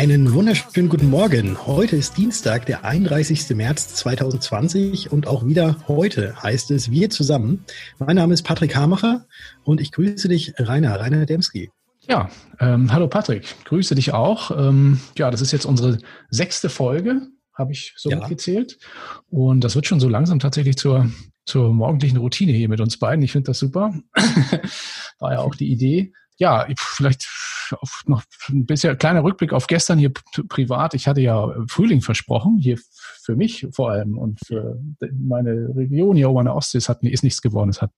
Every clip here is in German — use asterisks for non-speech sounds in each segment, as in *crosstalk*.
Einen wunderschönen guten Morgen. Heute ist Dienstag, der 31. März 2020 und auch wieder heute heißt es Wir zusammen. Mein Name ist Patrick Hamacher und ich grüße dich, Rainer, Rainer Demski. Ja, ähm, hallo Patrick, grüße dich auch. Ähm, ja, das ist jetzt unsere sechste Folge, habe ich so ja. mitgezählt. Und das wird schon so langsam tatsächlich zur, zur morgendlichen Routine hier mit uns beiden. Ich finde das super. *laughs* War ja auch die Idee. Ja, vielleicht noch ein bisschen kleiner Rückblick auf gestern hier privat. Ich hatte ja Frühling versprochen, hier für mich vor allem und für meine Region hier oben an der Ostsee. Es hat, ist nichts geworden. Es hat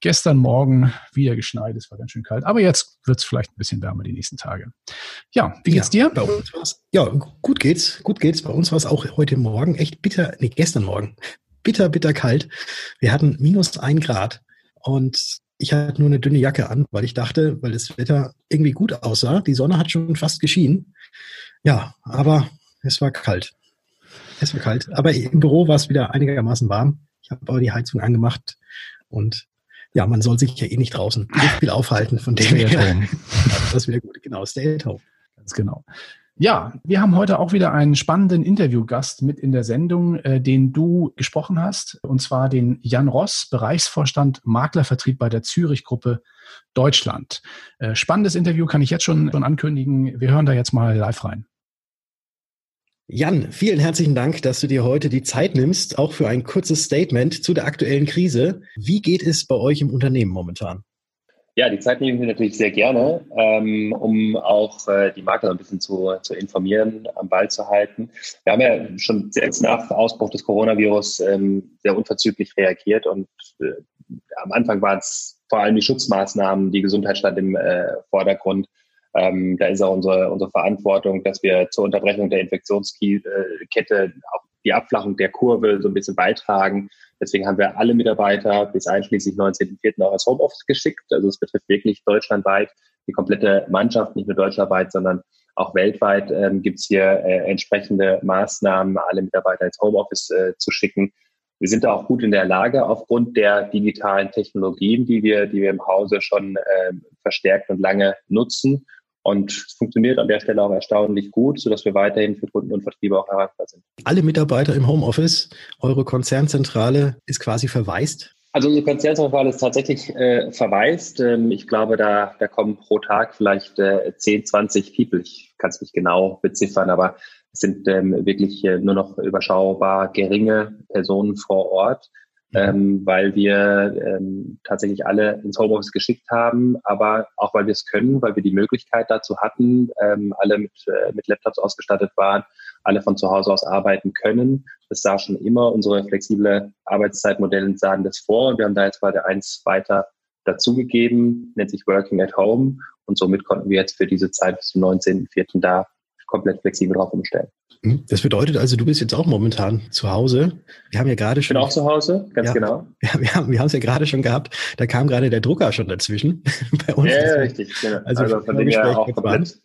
gestern Morgen wieder geschneit. Es war ganz schön kalt. Aber jetzt wird es vielleicht ein bisschen wärmer die nächsten Tage. Ja, wie geht's ja, dir? Bei uns war's, ja, gut geht's. Gut geht's. Bei uns war es auch heute Morgen echt bitter, nee, gestern Morgen. Bitter, bitter kalt. Wir hatten minus ein Grad. Und ich hatte nur eine dünne Jacke an, weil ich dachte, weil das Wetter irgendwie gut aussah. Die Sonne hat schon fast geschienen. Ja, aber es war kalt. Es war kalt. Aber im Büro war es wieder einigermaßen warm. Ich habe aber die Heizung angemacht und ja, man soll sich ja eh nicht draußen so viel aufhalten, von dem her. *laughs* das ist wieder gut. Genau, stay at home. Ganz genau. Ja, wir haben heute auch wieder einen spannenden Interviewgast mit in der Sendung, äh, den du gesprochen hast, und zwar den Jan Ross, Bereichsvorstand Maklervertrieb bei der Zürich Gruppe Deutschland. Äh, spannendes Interview kann ich jetzt schon, schon ankündigen. Wir hören da jetzt mal live rein. Jan, vielen herzlichen Dank, dass du dir heute die Zeit nimmst, auch für ein kurzes Statement zu der aktuellen Krise. Wie geht es bei euch im Unternehmen momentan? Ja, die Zeit nehme ich mir natürlich sehr gerne, ähm, um auch äh, die Makler ein bisschen zu, zu informieren, am Ball zu halten. Wir haben ja schon selbst nach Ausbruch des Coronavirus ähm, sehr unverzüglich reagiert und äh, am Anfang waren es vor allem die Schutzmaßnahmen, die Gesundheit stand im äh, Vordergrund. Ähm, da ist auch unsere, unsere Verantwortung, dass wir zur Unterbrechung der Infektionskette auch die Abflachung der Kurve so ein bisschen beitragen. Deswegen haben wir alle Mitarbeiter bis einschließlich 19.04. auch als Homeoffice geschickt. Also es betrifft wirklich deutschlandweit die komplette Mannschaft, nicht nur deutschlandweit, sondern auch weltweit ähm, gibt es hier äh, entsprechende Maßnahmen, alle Mitarbeiter ins Homeoffice äh, zu schicken. Wir sind da auch gut in der Lage, aufgrund der digitalen Technologien, die wir, die wir im Hause schon äh, verstärkt und lange nutzen. Und es funktioniert an der Stelle auch erstaunlich gut, sodass wir weiterhin für Kunden und Vertriebe auch erreichbar sind. Alle Mitarbeiter im Homeoffice, eure Konzernzentrale ist quasi verwaist? Also unsere Konzernzentrale ist tatsächlich äh, verwaist. Ähm, ich glaube, da, da kommen pro Tag vielleicht äh, 10, 20 People. Ich kann es nicht genau beziffern, aber es sind ähm, wirklich äh, nur noch überschaubar geringe Personen vor Ort ähm, weil wir ähm, tatsächlich alle ins Homeoffice geschickt haben, aber auch weil wir es können, weil wir die Möglichkeit dazu hatten, ähm, alle mit, äh, mit Laptops ausgestattet waren, alle von zu Hause aus arbeiten können. Das sah schon immer, unsere flexible Arbeitszeitmodelle sahen das vor und wir haben da jetzt gerade eins weiter dazugegeben, nennt sich Working at Home und somit konnten wir jetzt für diese Zeit bis zum 19.04. da komplett flexibel drauf umstellen. Hm? Das bedeutet also, du bist jetzt auch momentan zu Hause. Wir haben ja gerade schon. Ich bin auch zu Hause, ganz ja, genau. *laughs* Ja, wir haben wir es ja gerade schon gehabt. Da kam gerade der Drucker schon dazwischen *laughs* bei uns. Ja, richtig. Genau. Also, also von dem her auch komplett,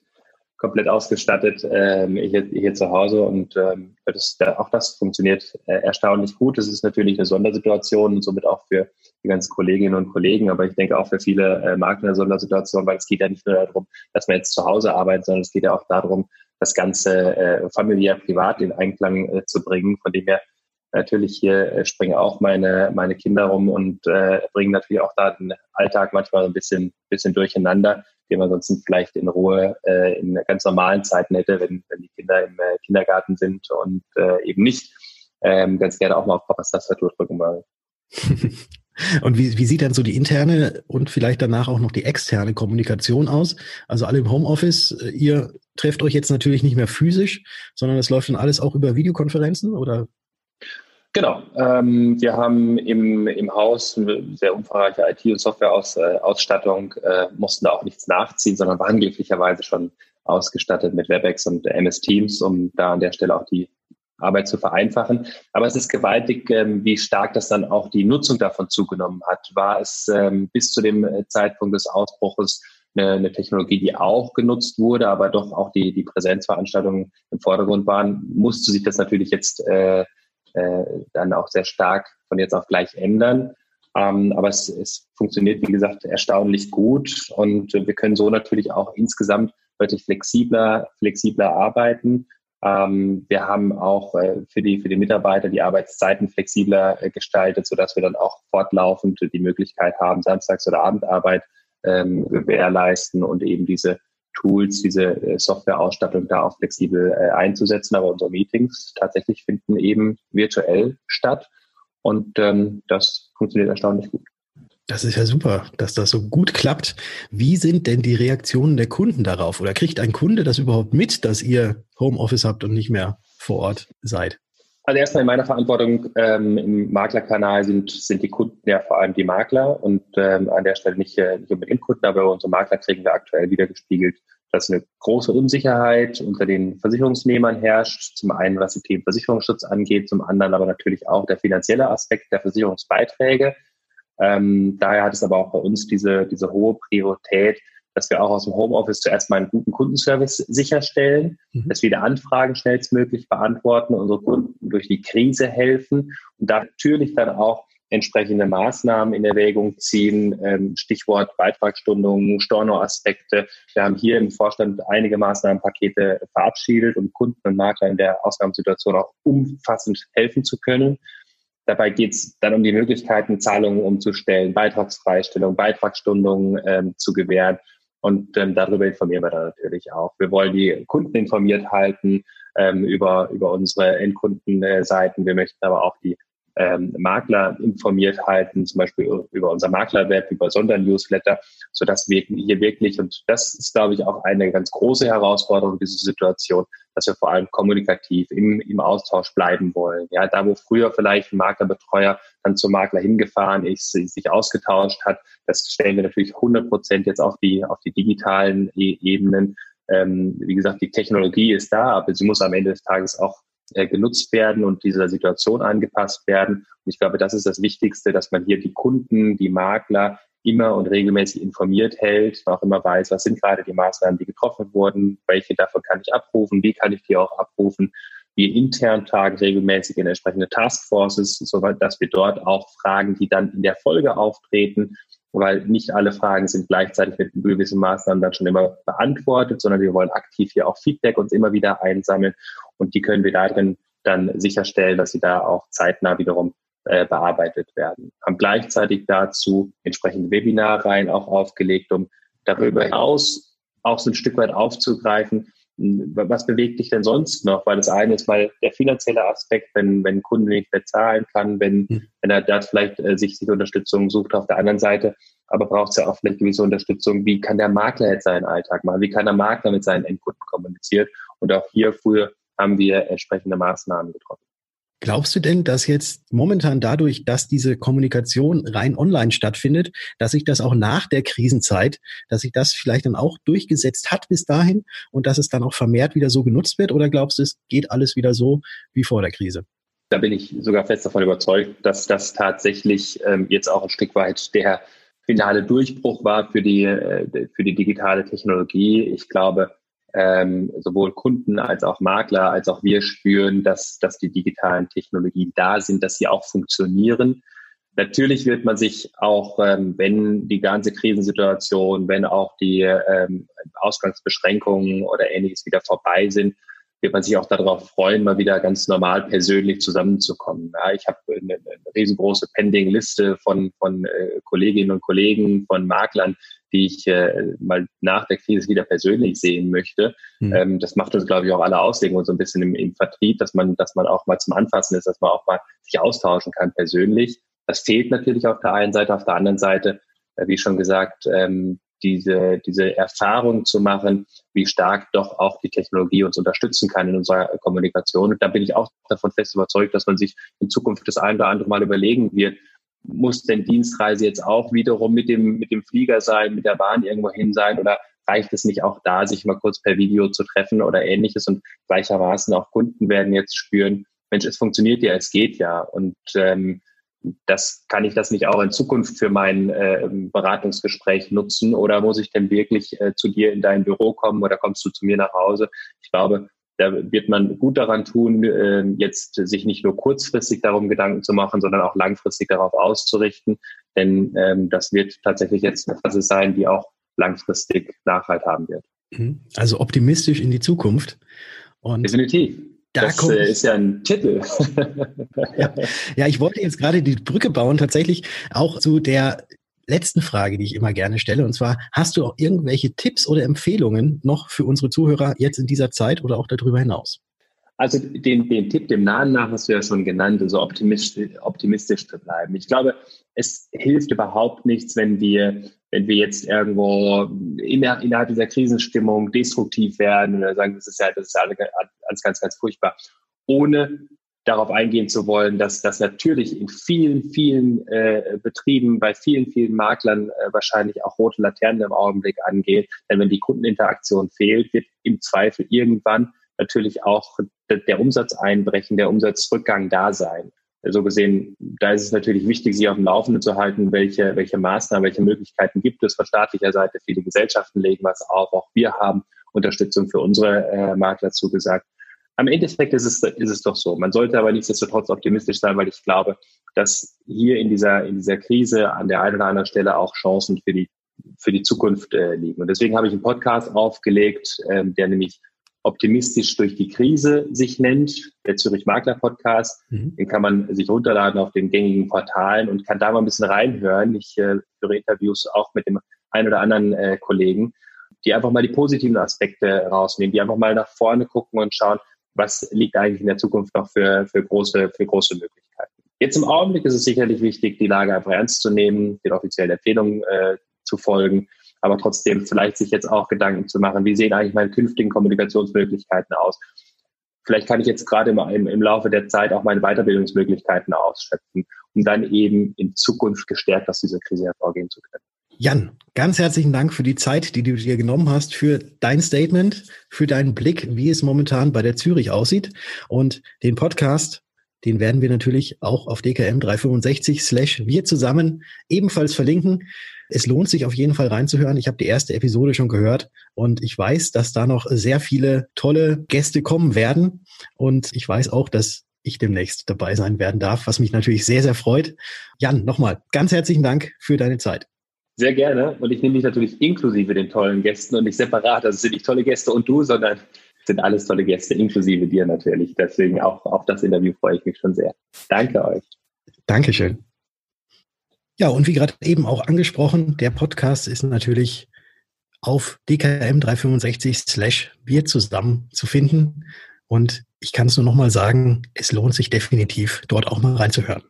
komplett ausgestattet ähm, hier, hier zu Hause und ähm, das, auch das funktioniert äh, erstaunlich gut. Das ist natürlich eine Sondersituation und somit auch für die ganzen Kolleginnen und Kollegen, aber ich denke auch für viele äh, Makler eine Sondersituation, weil es geht ja nicht nur darum, dass man jetzt zu Hause arbeitet, sondern es geht ja auch darum, das Ganze äh, familiär, privat in Einklang äh, zu bringen. Von dem her natürlich hier äh, springen auch meine, meine Kinder rum und äh, bringen natürlich auch da den Alltag manchmal ein bisschen, bisschen durcheinander, den man sonst vielleicht in Ruhe äh, in ganz normalen Zeiten hätte, wenn, wenn die Kinder im äh, Kindergarten sind und äh, eben nicht ähm, ganz gerne auch mal auf Papas Tastatur drücken wollen. *laughs* Und wie, wie sieht dann so die interne und vielleicht danach auch noch die externe Kommunikation aus? Also alle im Homeoffice, äh, ihr trefft euch jetzt natürlich nicht mehr physisch, sondern es läuft dann alles auch über Videokonferenzen oder? Genau. Ähm, wir haben im, im Haus eine sehr umfangreiche IT- und Softwareausstattung, äh, mussten da auch nichts nachziehen, sondern waren glücklicherweise schon ausgestattet mit WebEx und MS Teams, um da an der Stelle auch die Arbeit zu vereinfachen. Aber es ist gewaltig, ähm, wie stark das dann auch die Nutzung davon zugenommen hat. War es ähm, bis zu dem äh, Zeitpunkt des Ausbruches eine, eine Technologie, die auch genutzt wurde, aber doch auch die, die Präsenzveranstaltungen im Vordergrund waren, musste sich das natürlich jetzt äh, äh, dann auch sehr stark von jetzt auf gleich ändern. Ähm, aber es, es funktioniert, wie gesagt, erstaunlich gut und wir können so natürlich auch insgesamt deutlich flexibler, flexibler arbeiten. Ähm, wir haben auch äh, für, die, für die Mitarbeiter die Arbeitszeiten flexibler äh, gestaltet, sodass wir dann auch fortlaufend die Möglichkeit haben, Samstags- oder Abendarbeit ähm, gewährleisten und eben diese Tools, diese äh, Softwareausstattung da auch flexibel äh, einzusetzen. Aber unsere Meetings tatsächlich finden eben virtuell statt und ähm, das funktioniert erstaunlich gut. Das ist ja super, dass das so gut klappt. Wie sind denn die Reaktionen der Kunden darauf? Oder kriegt ein Kunde das überhaupt mit, dass ihr Homeoffice habt und nicht mehr vor Ort seid? Also erstmal in meiner Verantwortung ähm, im Maklerkanal sind, sind die Kunden ja vor allem die Makler und ähm, an der Stelle nicht, äh, nicht unbedingt Kunden, aber unsere Makler kriegen wir aktuell wieder gespiegelt, dass eine große Unsicherheit unter den Versicherungsnehmern herrscht. Zum einen, was die Themen Versicherungsschutz angeht, zum anderen aber natürlich auch der finanzielle Aspekt der Versicherungsbeiträge. Ähm, daher hat es aber auch bei uns diese, diese hohe Priorität, dass wir auch aus dem Homeoffice zuerst mal einen guten Kundenservice sicherstellen, mhm. dass wir die Anfragen schnellstmöglich beantworten, unsere Kunden durch die Krise helfen und da natürlich dann auch entsprechende Maßnahmen in Erwägung ziehen. Ähm, Stichwort Beitragsstundungen, Storno-Aspekte. Wir haben hier im Vorstand einige Maßnahmenpakete verabschiedet, um Kunden und Makler in der Ausgangssituation auch umfassend helfen zu können. Dabei geht es dann um die Möglichkeiten, Zahlungen umzustellen, Beitragsfreistellung, Beitragsstundungen ähm, zu gewähren. Und ähm, darüber informieren wir dann natürlich auch. Wir wollen die Kunden informiert halten ähm, über, über unsere Endkundenseiten. Wir möchten aber auch die ähm, Makler informiert halten, zum Beispiel über unser Maklerweb, über Sondernewsletter, sodass wir hier wirklich, und das ist, glaube ich, auch eine ganz große Herausforderung dieser Situation, dass wir vor allem kommunikativ im, im Austausch bleiben wollen. Ja, da wo früher vielleicht ein Maklerbetreuer dann zum Makler hingefahren ist, sich ausgetauscht hat, das stellen wir natürlich 100 Prozent jetzt auf die, auf die digitalen e Ebenen. Ähm, wie gesagt, die Technologie ist da, aber sie muss am Ende des Tages auch äh, genutzt werden und dieser Situation angepasst werden. Und ich glaube, das ist das Wichtigste, dass man hier die Kunden, die Makler immer und regelmäßig informiert hält, auch immer weiß, was sind gerade die Maßnahmen, die getroffen wurden, welche davon kann ich abrufen, wie kann ich die auch abrufen. Wir intern tagen regelmäßig in entsprechende Taskforces, soweit dass wir dort auch Fragen, die dann in der Folge auftreten, weil nicht alle Fragen sind gleichzeitig mit gewissen Maßnahmen dann schon immer beantwortet, sondern wir wollen aktiv hier auch Feedback uns immer wieder einsammeln und die können wir darin dann sicherstellen, dass sie da auch zeitnah wiederum äh, bearbeitet werden. Haben gleichzeitig dazu entsprechende Webinarreihen auch aufgelegt, um darüber hinaus auch so ein Stück weit aufzugreifen, was bewegt dich denn sonst noch? Weil das eine ist mal der finanzielle Aspekt, wenn, wenn ein Kunde nicht bezahlen kann, wenn, mhm. wenn er da vielleicht äh, sich, sich Unterstützung sucht auf der anderen Seite, aber braucht es ja auch vielleicht gewisse Unterstützung. Wie kann der Makler jetzt seinen Alltag machen? Wie kann der Makler mit seinen Endkunden kommunizieren? Und auch hierfür haben wir entsprechende Maßnahmen getroffen. Glaubst du denn, dass jetzt momentan dadurch, dass diese Kommunikation rein online stattfindet, dass sich das auch nach der Krisenzeit, dass sich das vielleicht dann auch durchgesetzt hat bis dahin und dass es dann auch vermehrt wieder so genutzt wird? Oder glaubst du, es geht alles wieder so wie vor der Krise? Da bin ich sogar fest davon überzeugt, dass das tatsächlich ähm, jetzt auch ein Stück weit der finale Durchbruch war für die, äh, für die digitale Technologie. Ich glaube, ähm, sowohl Kunden als auch Makler als auch wir spüren, dass, dass die digitalen Technologien da sind, dass sie auch funktionieren. Natürlich wird man sich auch, ähm, wenn die ganze Krisensituation, wenn auch die ähm, Ausgangsbeschränkungen oder ähnliches wieder vorbei sind, wird man sich auch darauf freuen, mal wieder ganz normal persönlich zusammenzukommen. Ja, ich habe eine, eine riesengroße Pending-Liste von, von äh, Kolleginnen und Kollegen, von Maklern, die ich äh, mal nach der Krise wieder persönlich sehen möchte. Mhm. Ähm, das macht uns, glaube ich, auch alle auslegen und so ein bisschen im, im Vertrieb, dass man, dass man auch mal zum Anfassen ist, dass man auch mal sich austauschen kann persönlich. Das fehlt natürlich auf der einen Seite, auf der anderen Seite, äh, wie schon gesagt, ähm, diese, diese Erfahrung zu machen, wie stark doch auch die Technologie uns unterstützen kann in unserer Kommunikation. Und da bin ich auch davon fest überzeugt, dass man sich in Zukunft das ein oder andere Mal überlegen wird, muss denn Dienstreise jetzt auch wiederum mit dem, mit dem Flieger sein, mit der Bahn irgendwo hin sein oder reicht es nicht auch da, sich mal kurz per Video zu treffen oder ähnliches und gleichermaßen auch Kunden werden jetzt spüren, Mensch, es funktioniert ja, es geht ja und ähm, das kann ich das nicht auch in Zukunft für mein äh, Beratungsgespräch nutzen oder muss ich denn wirklich äh, zu dir in dein Büro kommen oder kommst du zu mir nach Hause? Ich glaube, da wird man gut daran tun, äh, jetzt sich nicht nur kurzfristig darum Gedanken zu machen, sondern auch langfristig darauf auszurichten, denn ähm, das wird tatsächlich jetzt eine Phase sein, die auch langfristig Nachhalt haben wird. Mhm. Also optimistisch in die Zukunft. Und Definitiv. Da das äh, ist ja ein Titel. *laughs* ja, ja, ich wollte jetzt gerade die Brücke bauen, tatsächlich auch zu der letzten Frage, die ich immer gerne stelle. Und zwar, hast du auch irgendwelche Tipps oder Empfehlungen noch für unsere Zuhörer jetzt in dieser Zeit oder auch darüber hinaus? Also den, den Tipp dem Nahen nach hast du ja schon genannt, also optimistisch, optimistisch zu bleiben. Ich glaube, es hilft überhaupt nichts, wenn wir, wenn wir jetzt irgendwo innerhalb dieser Krisenstimmung destruktiv werden oder sagen, das ist ja, das ist ja alles ganz, ganz furchtbar, ohne darauf eingehen zu wollen, dass das natürlich in vielen, vielen äh, Betrieben, bei vielen, vielen Maklern äh, wahrscheinlich auch rote Laternen im Augenblick angeht. Denn wenn die Kundeninteraktion fehlt, wird im Zweifel irgendwann natürlich auch der Umsatz einbrechen, der Umsatzrückgang da sein. So gesehen, da ist es natürlich wichtig, sich auf dem Laufenden zu halten, welche, welche Maßnahmen, welche Möglichkeiten gibt es von staatlicher Seite. Viele Gesellschaften legen was auf, auch wir haben Unterstützung für unsere äh, Makler zugesagt. Am Endeffekt ist es, ist es doch so. Man sollte aber nichtsdestotrotz optimistisch sein, weil ich glaube, dass hier in dieser, in dieser Krise an der einen oder anderen Stelle auch Chancen für die, für die Zukunft äh, liegen. Und deswegen habe ich einen Podcast aufgelegt, ähm, der nämlich optimistisch durch die Krise sich nennt, der Zürich Makler Podcast. Mhm. Den kann man sich runterladen auf den gängigen Portalen und kann da mal ein bisschen reinhören. Ich äh, führe Interviews auch mit dem einen oder anderen äh, Kollegen, die einfach mal die positiven Aspekte rausnehmen, die einfach mal nach vorne gucken und schauen, was liegt eigentlich in der Zukunft noch für, für, große, für große Möglichkeiten. Jetzt im Augenblick ist es sicherlich wichtig, die Lage einfach ernst zu nehmen, den offiziellen Empfehlungen äh, zu folgen aber trotzdem vielleicht sich jetzt auch Gedanken zu machen, wie sehen eigentlich meine künftigen Kommunikationsmöglichkeiten aus? Vielleicht kann ich jetzt gerade im, im, im Laufe der Zeit auch meine Weiterbildungsmöglichkeiten ausschöpfen, um dann eben in Zukunft gestärkt aus dieser Krise hervorgehen zu können. Jan, ganz herzlichen Dank für die Zeit, die du dir genommen hast, für dein Statement, für deinen Blick, wie es momentan bei der Zürich aussieht. Und den Podcast, den werden wir natürlich auch auf DKM 365 slash wir zusammen ebenfalls verlinken. Es lohnt sich auf jeden Fall reinzuhören. Ich habe die erste Episode schon gehört und ich weiß, dass da noch sehr viele tolle Gäste kommen werden. Und ich weiß auch, dass ich demnächst dabei sein werden darf, was mich natürlich sehr, sehr freut. Jan, nochmal ganz herzlichen Dank für deine Zeit. Sehr gerne. Und ich nehme dich natürlich inklusive den tollen Gästen und nicht separat. Also es sind nicht tolle Gäste und du, sondern es sind alles tolle Gäste, inklusive dir natürlich. Deswegen auch auf das Interview freue ich mich schon sehr. Danke euch. Dankeschön. Ja, und wie gerade eben auch angesprochen, der Podcast ist natürlich auf DKM 365 slash wir zusammen zu finden. Und ich kann es nur nochmal sagen, es lohnt sich definitiv, dort auch mal reinzuhören.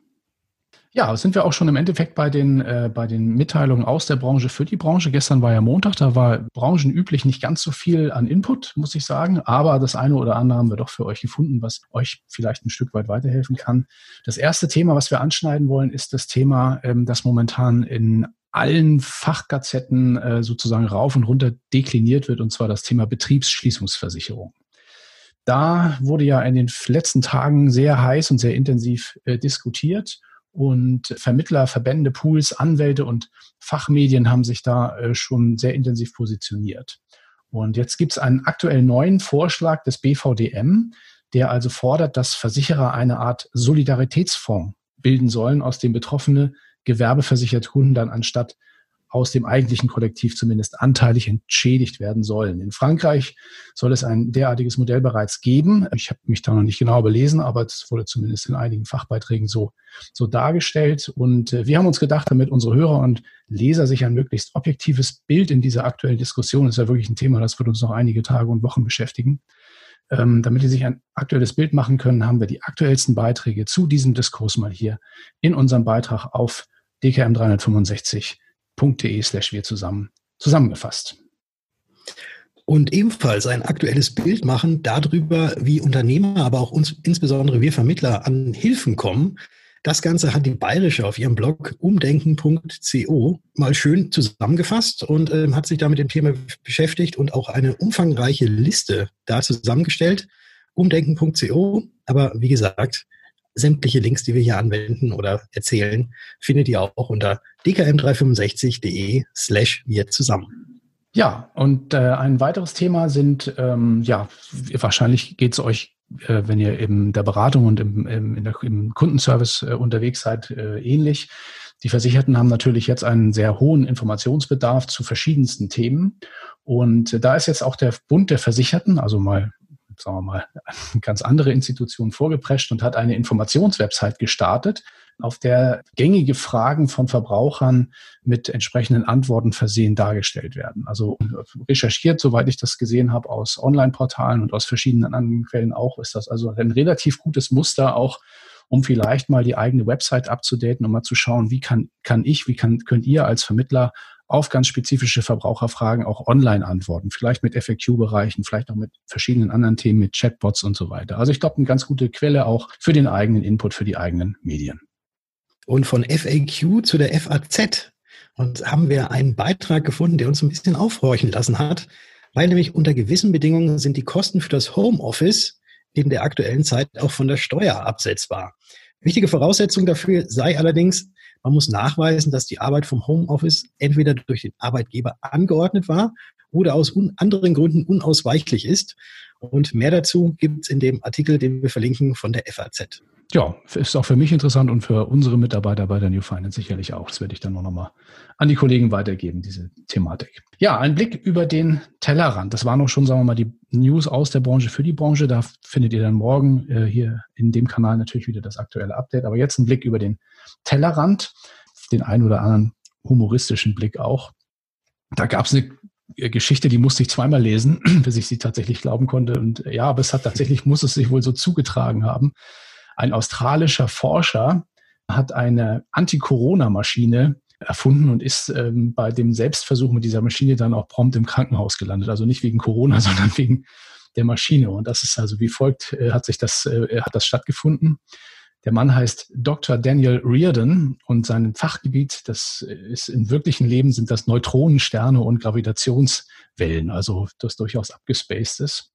Ja, sind wir auch schon im Endeffekt bei den, äh, bei den Mitteilungen aus der Branche für die Branche. Gestern war ja Montag, da war branchenüblich nicht ganz so viel an Input, muss ich sagen. Aber das eine oder andere haben wir doch für euch gefunden, was euch vielleicht ein Stück weit weiterhelfen kann. Das erste Thema, was wir anschneiden wollen, ist das Thema, ähm, das momentan in allen Fachgazetten äh, sozusagen rauf und runter dekliniert wird, und zwar das Thema Betriebsschließungsversicherung. Da wurde ja in den letzten Tagen sehr heiß und sehr intensiv äh, diskutiert. Und Vermittler, Verbände, Pools, Anwälte und Fachmedien haben sich da äh, schon sehr intensiv positioniert. Und jetzt gibt es einen aktuell neuen Vorschlag des BVDM, der also fordert, dass Versicherer eine Art Solidaritätsfonds bilden sollen, aus dem betroffene gewerbeversicherte Kunden dann anstatt aus dem eigentlichen Kollektiv zumindest anteilig entschädigt werden sollen. In Frankreich soll es ein derartiges Modell bereits geben. Ich habe mich da noch nicht genau belesen, aber es wurde zumindest in einigen Fachbeiträgen so, so dargestellt. Und äh, wir haben uns gedacht, damit unsere Hörer und Leser sich ein möglichst objektives Bild in dieser aktuellen Diskussion, das ist ja wirklich ein Thema, das wird uns noch einige Tage und Wochen beschäftigen, ähm, damit Sie sich ein aktuelles Bild machen können, haben wir die aktuellsten Beiträge zu diesem Diskurs mal hier in unserem Beitrag auf DKM 365 de slash wir zusammen zusammengefasst. Und ebenfalls ein aktuelles Bild machen darüber, wie Unternehmer, aber auch uns, insbesondere wir Vermittler an Hilfen kommen. Das Ganze hat die Bayerische auf ihrem Blog umdenken.co mal schön zusammengefasst und äh, hat sich da mit dem Thema beschäftigt und auch eine umfangreiche Liste da zusammengestellt. Umdenken.co. Aber wie gesagt, sämtliche Links, die wir hier anwenden oder erzählen, findet ihr auch unter dkm365.de slash wir zusammen. Ja, und äh, ein weiteres Thema sind, ähm, ja, wahrscheinlich geht es euch, äh, wenn ihr in der Beratung und im, im, der, im Kundenservice äh, unterwegs seid, äh, ähnlich. Die Versicherten haben natürlich jetzt einen sehr hohen Informationsbedarf zu verschiedensten Themen. Und da ist jetzt auch der Bund der Versicherten, also mal sagen wir mal, *laughs* ganz andere Institution vorgeprescht und hat eine Informationswebsite gestartet, auf der gängige Fragen von Verbrauchern mit entsprechenden Antworten versehen dargestellt werden. Also recherchiert, soweit ich das gesehen habe, aus Online-Portalen und aus verschiedenen anderen Quellen auch, ist das also ein relativ gutes Muster auch, um vielleicht mal die eigene Website abzudaten, um mal zu schauen, wie kann, kann ich, wie kann, könnt ihr als Vermittler auf ganz spezifische Verbraucherfragen auch online antworten. Vielleicht mit FAQ-Bereichen, vielleicht auch mit verschiedenen anderen Themen, mit Chatbots und so weiter. Also ich glaube, eine ganz gute Quelle auch für den eigenen Input, für die eigenen Medien. Und von FAQ zu der FAZ und haben wir einen Beitrag gefunden, der uns ein bisschen aufhorchen lassen hat, weil nämlich unter gewissen Bedingungen sind die Kosten für das Homeoffice in der aktuellen Zeit auch von der Steuer absetzbar. Wichtige Voraussetzung dafür sei allerdings, man muss nachweisen, dass die Arbeit vom Homeoffice entweder durch den Arbeitgeber angeordnet war oder aus anderen Gründen unausweichlich ist. Und mehr dazu gibt es in dem Artikel, den wir verlinken von der FAZ. Ja, ist auch für mich interessant und für unsere Mitarbeiter bei der New Finance sicherlich auch. Das werde ich dann noch mal an die Kollegen weitergeben, diese Thematik. Ja, ein Blick über den Tellerrand. Das waren auch schon, sagen wir mal, die News aus der Branche für die Branche. Da findet ihr dann morgen äh, hier in dem Kanal natürlich wieder das aktuelle Update. Aber jetzt ein Blick über den Tellerrand, den einen oder anderen humoristischen Blick auch. Da gab es eine Geschichte, die musste ich zweimal lesen, *clears throat* bis ich sie tatsächlich glauben konnte. Und ja, aber es hat tatsächlich, muss es sich wohl so zugetragen haben. Ein australischer Forscher hat eine Anti-Corona-Maschine erfunden und ist ähm, bei dem Selbstversuch mit dieser Maschine dann auch prompt im Krankenhaus gelandet. Also nicht wegen Corona, *laughs* sondern wegen der Maschine. Und das ist also wie folgt, äh, hat sich das, äh, hat das stattgefunden. Der Mann heißt Dr. Daniel Reardon und sein Fachgebiet, das ist im wirklichen Leben sind das Neutronensterne und Gravitationswellen, also das durchaus abgespaced ist.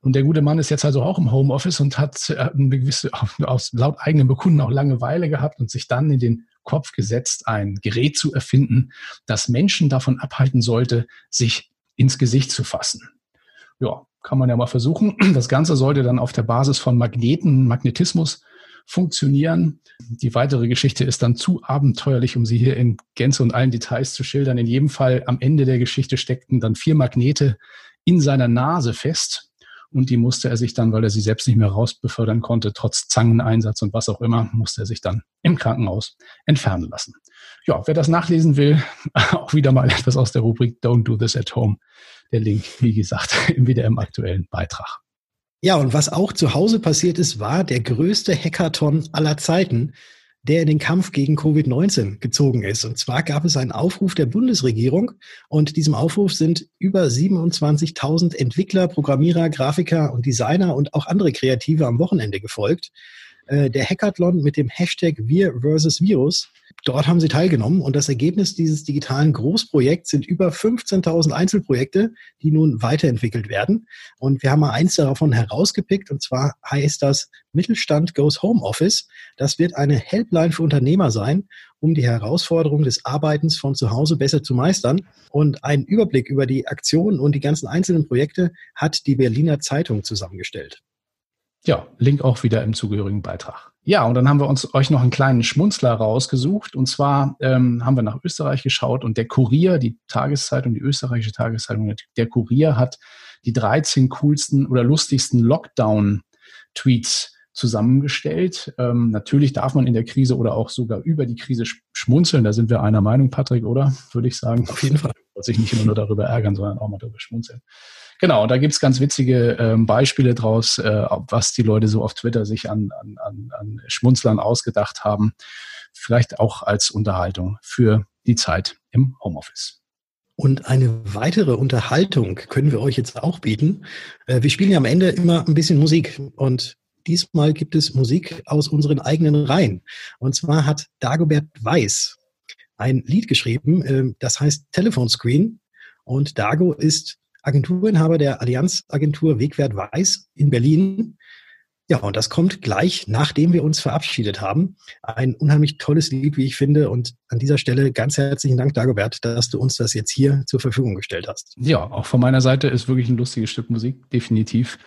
Und der gute Mann ist jetzt also auch im Homeoffice und hat äh, eine gewisse, *laughs* aus laut eigenem Bekunden auch Langeweile gehabt und sich dann in den Kopf gesetzt, ein Gerät zu erfinden, das Menschen davon abhalten sollte, sich ins Gesicht zu fassen. Ja, kann man ja mal versuchen. *clears throat* Das Ganze sollte dann auf der Basis von Magneten, Magnetismus funktionieren. Die weitere Geschichte ist dann zu abenteuerlich, um sie hier in Gänze und allen Details zu schildern. In jedem Fall am Ende der Geschichte steckten dann vier Magnete in seiner Nase fest und die musste er sich dann, weil er sie selbst nicht mehr rausbefördern konnte, trotz Zangeneinsatz und was auch immer, musste er sich dann im Krankenhaus entfernen lassen. Ja, wer das nachlesen will, *laughs* auch wieder mal etwas aus der Rubrik Don't Do This at Home. Der Link, wie gesagt, wieder *laughs* im aktuellen Beitrag. Ja, und was auch zu Hause passiert ist, war der größte Hackathon aller Zeiten der in den Kampf gegen Covid-19 gezogen ist. Und zwar gab es einen Aufruf der Bundesregierung und diesem Aufruf sind über 27.000 Entwickler, Programmierer, Grafiker und Designer und auch andere Kreative am Wochenende gefolgt. Äh, der Hackathon mit dem Hashtag Wir versus Virus dort haben sie teilgenommen und das Ergebnis dieses digitalen Großprojekts sind über 15.000 Einzelprojekte, die nun weiterentwickelt werden. Und wir haben mal eins davon herausgepickt und zwar heißt das Mittelstand Goes Home Office. Das wird eine Helpline für Unternehmer sein, um die Herausforderung des Arbeitens von zu Hause besser zu meistern. Und einen Überblick über die Aktionen und die ganzen einzelnen Projekte hat die Berliner Zeitung zusammengestellt. Ja, Link auch wieder im zugehörigen Beitrag. Ja, und dann haben wir uns euch noch einen kleinen Schmunzler rausgesucht. Und zwar ähm, haben wir nach Österreich geschaut und der Kurier, die Tageszeitung, die österreichische Tageszeitung, der Kurier hat die 13 coolsten oder lustigsten Lockdown-Tweets zusammengestellt. Ähm, natürlich darf man in der Krise oder auch sogar über die Krise schmunzeln. Da sind wir einer Meinung, Patrick, oder? Würde ich sagen. Auf jeden Fall. Sich nicht immer nur darüber ärgern, sondern auch mal darüber schmunzeln. Genau, da gibt's ganz witzige ähm, Beispiele draus, äh, was die Leute so auf Twitter sich an, an, an, an Schmunzlern ausgedacht haben. Vielleicht auch als Unterhaltung für die Zeit im Homeoffice. Und eine weitere Unterhaltung können wir euch jetzt auch bieten. Äh, wir spielen ja am Ende immer ein bisschen Musik und diesmal gibt es Musik aus unseren eigenen Reihen. Und zwar hat Dagobert Weiß ein Lied geschrieben, äh, das heißt Telephone Screen. Und Dago ist Agenturinhaber der Allianzagentur Wegwert Weiß in Berlin. Ja, und das kommt gleich, nachdem wir uns verabschiedet haben. Ein unheimlich tolles Lied, wie ich finde. Und an dieser Stelle ganz herzlichen Dank, Dagobert, dass du uns das jetzt hier zur Verfügung gestellt hast. Ja, auch von meiner Seite ist wirklich ein lustiges Stück Musik, definitiv.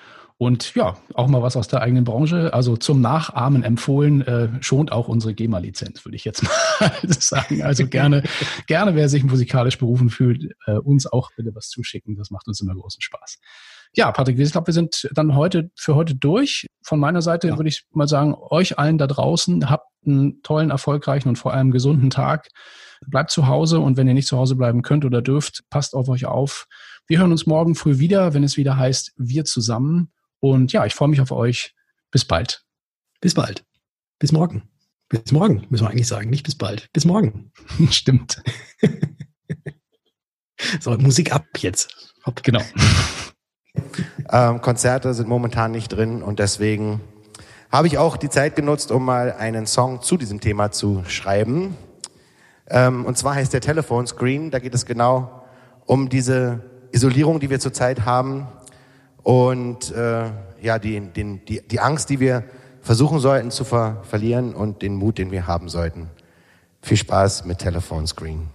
Und ja, auch mal was aus der eigenen Branche. Also zum Nachahmen empfohlen, äh, schont auch unsere GEMA-Lizenz, würde ich jetzt *laughs* mal sagen. Also gerne, gerne, wer sich musikalisch berufen fühlt, äh, uns auch bitte was zuschicken. Das macht uns immer großen Spaß. Ja, Patrick, ich glaube, wir sind dann heute für heute durch. Von meiner Seite ja. würde ich mal sagen, euch allen da draußen, habt einen tollen, erfolgreichen und vor allem gesunden Tag. Bleibt zu Hause und wenn ihr nicht zu Hause bleiben könnt oder dürft, passt auf euch auf. Wir hören uns morgen früh wieder, wenn es wieder heißt, wir zusammen. Und ja, ich freue mich auf euch. Bis bald. Bis bald. Bis morgen. Bis morgen, müssen wir eigentlich sagen. Nicht bis bald. Bis morgen. *laughs* Stimmt. so, Musik ab jetzt. Hopp. Genau. *laughs* Ähm, Konzerte sind momentan nicht drin und deswegen habe ich auch die Zeit genutzt, um mal einen Song zu diesem Thema zu schreiben. Ähm, und zwar heißt der Telephone Screen. Da geht es genau um diese Isolierung, die wir zurzeit haben und äh, ja, die, den, die, die Angst, die wir versuchen sollten zu ver verlieren und den Mut, den wir haben sollten. Viel Spaß mit Telephone Screen.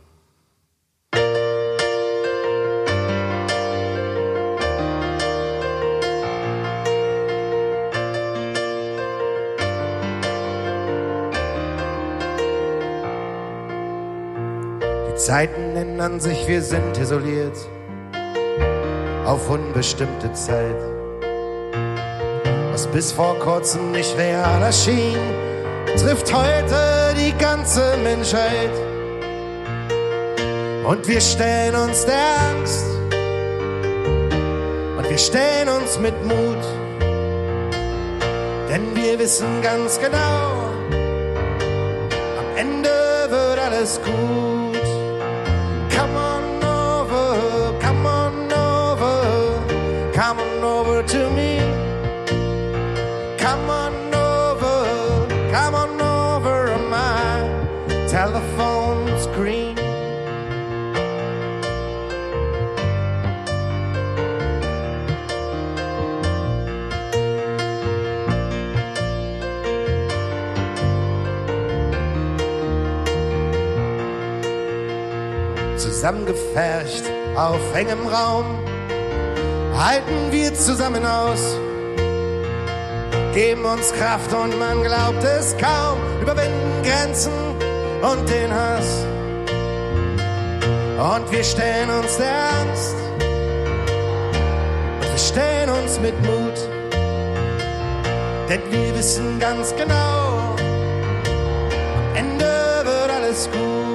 Die Zeiten ändern sich, wir sind isoliert auf unbestimmte Zeit. Was bis vor kurzem nicht real erschien, trifft heute die ganze Menschheit. Und wir stellen uns der Angst und wir stellen uns mit Mut, denn wir wissen ganz genau, am Ende wird alles gut. Zusammengepfercht auf engem Raum. Halten wir zusammen aus, geben uns Kraft und man glaubt es kaum, überwinden Grenzen und den Hass. Und wir stellen uns der Angst. Wir stellen uns mit Mut, denn wir wissen ganz genau, am Ende wird alles gut.